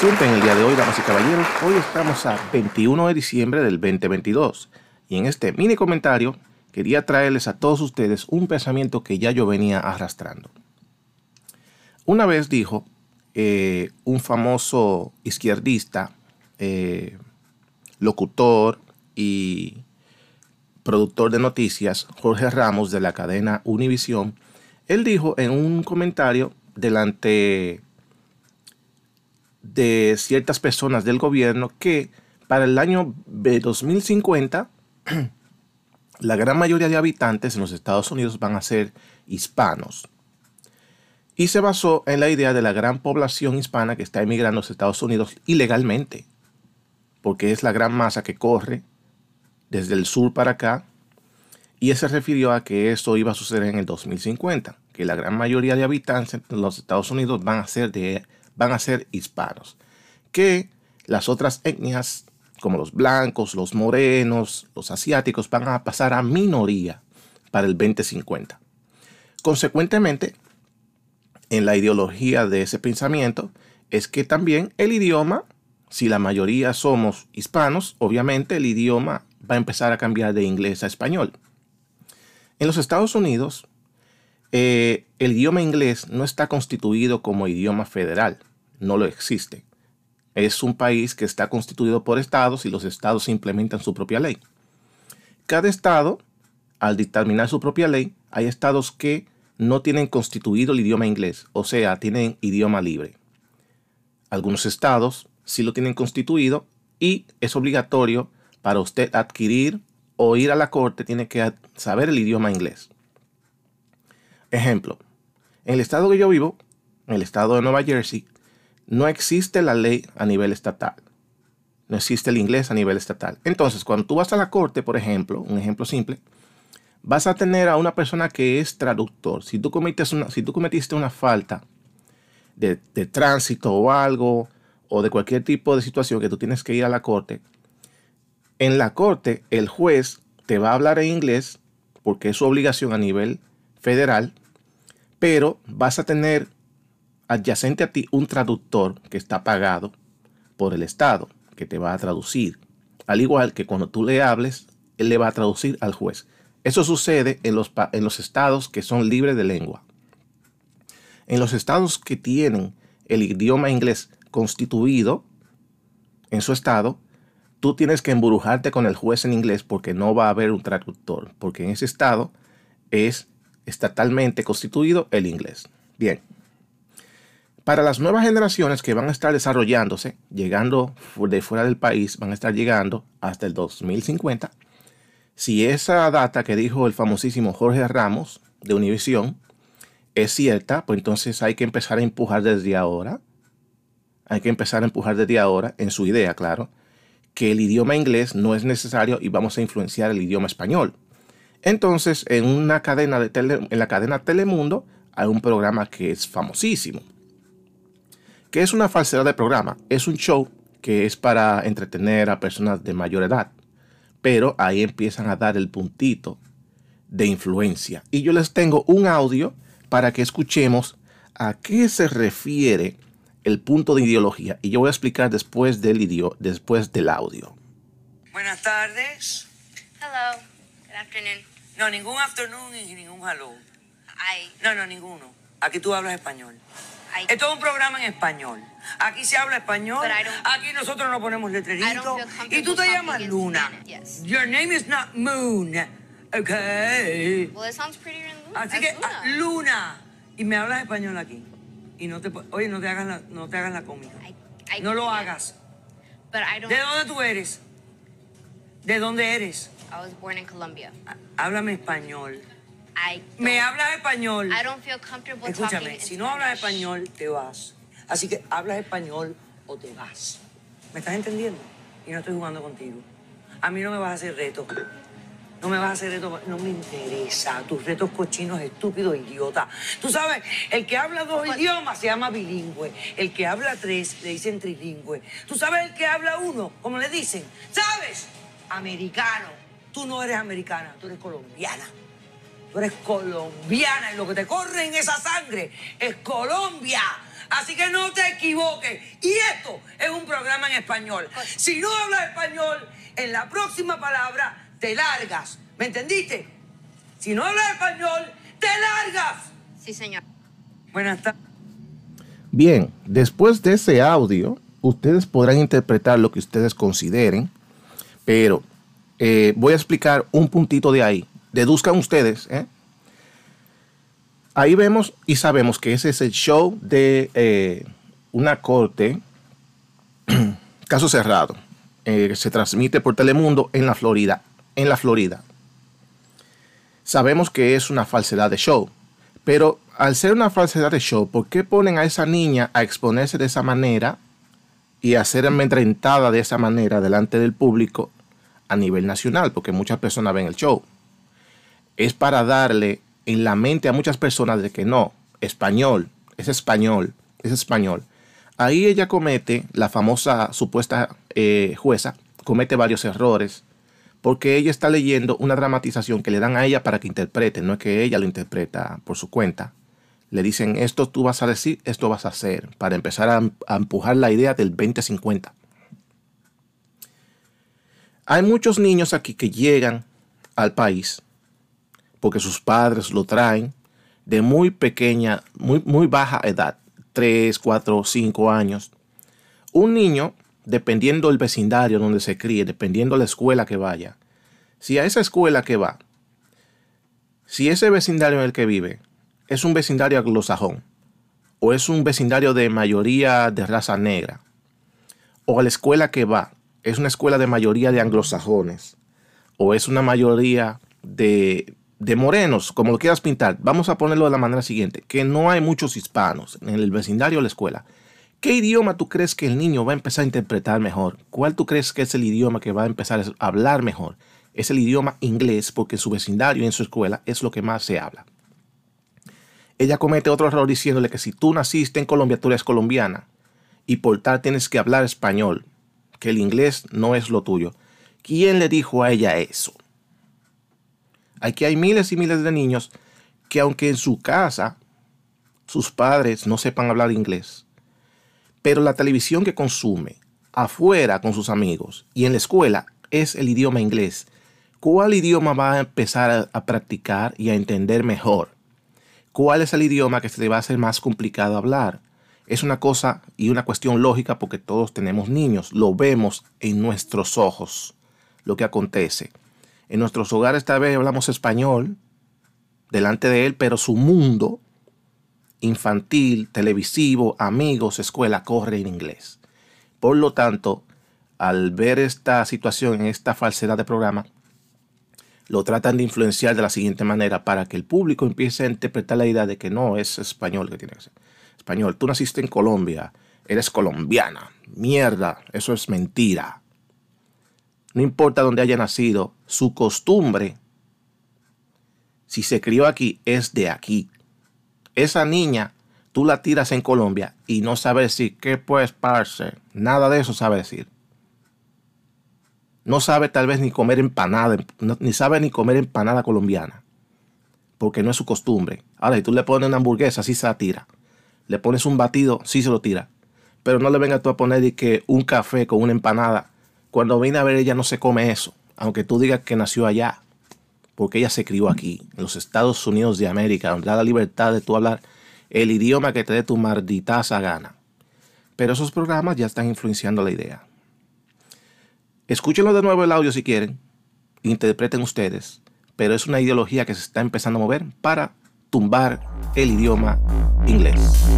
asunto en el día de hoy, damas y caballeros. Hoy estamos a 21 de diciembre del 2022 y en este mini comentario quería traerles a todos ustedes un pensamiento que ya yo venía arrastrando. Una vez dijo eh, un famoso izquierdista, eh, locutor y productor de noticias, Jorge Ramos de la cadena Univisión, él dijo en un comentario delante de ciertas personas del gobierno que para el año 2050 la gran mayoría de habitantes en los Estados Unidos van a ser hispanos. Y se basó en la idea de la gran población hispana que está emigrando a los Estados Unidos ilegalmente, porque es la gran masa que corre desde el sur para acá. Y se refirió a que esto iba a suceder en el 2050, que la gran mayoría de habitantes en los Estados Unidos van a ser, de, van a ser hispanos, que las otras etnias como los blancos, los morenos, los asiáticos, van a pasar a minoría para el 2050. Consecuentemente, en la ideología de ese pensamiento es que también el idioma, si la mayoría somos hispanos, obviamente el idioma va a empezar a cambiar de inglés a español. En los Estados Unidos, eh, el idioma inglés no está constituido como idioma federal, no lo existe es un país que está constituido por estados y los estados implementan su propia ley. Cada estado, al dictaminar su propia ley, hay estados que no tienen constituido el idioma inglés, o sea, tienen idioma libre. Algunos estados sí lo tienen constituido y es obligatorio para usted adquirir o ir a la corte, tiene que saber el idioma inglés. Ejemplo, en el estado que yo vivo, en el estado de Nueva Jersey, no existe la ley a nivel estatal. No existe el inglés a nivel estatal. Entonces, cuando tú vas a la corte, por ejemplo, un ejemplo simple, vas a tener a una persona que es traductor. Si tú, una, si tú cometiste una falta de, de tránsito o algo, o de cualquier tipo de situación que tú tienes que ir a la corte, en la corte el juez te va a hablar en inglés porque es su obligación a nivel federal, pero vas a tener adyacente a ti un traductor que está pagado por el Estado, que te va a traducir. Al igual que cuando tú le hables, él le va a traducir al juez. Eso sucede en los, en los estados que son libres de lengua. En los estados que tienen el idioma inglés constituido en su estado, tú tienes que embrujarte con el juez en inglés porque no va a haber un traductor, porque en ese estado es estatalmente constituido el inglés. Bien, para las nuevas generaciones que van a estar desarrollándose, llegando de fuera del país, van a estar llegando hasta el 2050, si esa data que dijo el famosísimo Jorge Ramos de Univisión es cierta, pues entonces hay que empezar a empujar desde ahora, hay que empezar a empujar desde ahora, en su idea, claro, que el idioma inglés no es necesario y vamos a influenciar el idioma español. Entonces, en una cadena de en la cadena Telemundo hay un programa que es famosísimo, ¿Qué es una falsedad de programa? Es un show que es para entretener a personas de mayor edad. Pero ahí empiezan a dar el puntito de influencia. Y yo les tengo un audio para que escuchemos a qué se refiere el punto de ideología. Y yo voy a explicar después del, idio después del audio. Buenas tardes. Hello. Good afternoon. No, ningún afternoon y ningún hello. I... No, no, ninguno. Aquí tú hablas español. Esto es un programa en español. Aquí se habla español. Aquí nosotros no ponemos letreritos. Y tú te llamas Luna. Your name is not Moon. Okay. Well, it sounds prettier in Luna. Así que ah, Luna. Y me hablas español aquí. Y no te oye, no te hagas la, no te hagas la cómica. no lo hagas. ¿De dónde tú eres? ¿De dónde eres? I was born in Colombia. Háblame español. Me hablas español. Escúchame, si no hablas español, te vas. Así que hablas español o te vas. ¿Me estás entendiendo? Y no estoy jugando contigo. A mí no me vas a hacer reto. No me vas a hacer reto, no me interesa. Tus retos cochinos, estúpidos, idiota. Tú sabes, el que habla dos idiomas se llama bilingüe. El que habla tres le dicen trilingüe. Tú sabes el que habla uno, como le dicen. ¿Sabes? Americano. Tú no eres americana, tú eres colombiana. Tú eres colombiana y lo que te corre en esa sangre es Colombia. Así que no te equivoques. Y esto es un programa en español. Si no hablas español, en la próxima palabra te largas. ¿Me entendiste? Si no hablas español, te largas. Sí, señor. Buenas tardes. Bien, después de ese audio, ustedes podrán interpretar lo que ustedes consideren, pero eh, voy a explicar un puntito de ahí. Deduzcan ustedes. ¿eh? Ahí vemos y sabemos que ese es el show de eh, una corte, caso cerrado. se transmite por Telemundo en la Florida. En la Florida. Sabemos que es una falsedad de show. Pero al ser una falsedad de show, ¿por qué ponen a esa niña a exponerse de esa manera y a ser amedrentada de esa manera delante del público a nivel nacional? Porque muchas personas ven el show. Es para darle en la mente a muchas personas de que no, español, es español, es español. Ahí ella comete, la famosa supuesta eh, jueza, comete varios errores porque ella está leyendo una dramatización que le dan a ella para que interprete, no es que ella lo interpreta por su cuenta. Le dicen, esto tú vas a decir, esto vas a hacer, para empezar a, empujar la idea del 2050. Hay muchos niños aquí que llegan al país porque sus padres lo traen de muy pequeña, muy, muy baja edad, 3, 4, 5 años. Un niño dependiendo del vecindario donde se críe, dependiendo de la escuela que vaya, si a esa escuela que va, si ese vecindario en el que vive es un vecindario anglosajón, o es un vecindario de mayoría de raza negra, o a la escuela que va es una escuela de mayoría de anglosajones, o es una mayoría de, de morenos, como lo quieras pintar, vamos a ponerlo de la manera siguiente, que no hay muchos hispanos en el vecindario de la escuela. ¿Qué idioma tú crees que el niño va a empezar a interpretar mejor? ¿Cuál tú crees que es el idioma que va a empezar a hablar mejor? Es el idioma inglés porque su vecindario y en su escuela es lo que más se habla. Ella comete otro error diciéndole que si tú naciste en Colombia, tú eres colombiana y por tal tienes que hablar español, que el inglés no es lo tuyo. ¿Quién le dijo a ella eso? Aquí hay miles y miles de niños que aunque en su casa sus padres no sepan hablar inglés, pero la televisión que consume afuera con sus amigos y en la escuela es el idioma inglés. ¿Cuál idioma va a empezar a, practicar y a entender mejor? ¿Cuál es el idioma que se le va a hacer más complicado hablar? Es una cosa y una cuestión lógica porque todos tenemos niños, lo vemos en nuestros ojos, lo que acontece. En nuestros hogares tal vez hablamos español delante de él, pero su mundo infantil, televisivo, amigos, escuela, corre en inglés. Por lo tanto, al ver esta situación, esta falsedad de programa, lo tratan de influenciar de la siguiente manera para que el público empiece a interpretar la idea de que no es español que tiene que ser. Español, tú naciste en Colombia, eres colombiana. Mierda, eso es mentira. No importa dónde haya nacido, su costumbre, si se crió aquí, es de aquí esa niña tú la tiras en Colombia y no sabe decir qué pues, parce. Nada de eso sabe decir. No sabe tal vez ni comer empanada, ni sabe ni comer empanada colombiana. Porque no es su costumbre. Ahora, si tú le pones una hamburguesa, sí se la tira. Le pones un batido, sí se lo tira. Pero no le vengas tú a poner que un café con una empanada. Cuando viene a ver, ella no se come eso. Aunque tú digas que nació allá porque ella se crió aquí, en los Estados Unidos de América, donde da la libertad de tú hablar el idioma que te dé tu malditaza gana. Pero esos programas ya están influenciando la idea. Escúchenlo de nuevo el audio si quieren, interpreten ustedes, pero es una ideología que se está empezando a mover para tumbar el idioma inglés.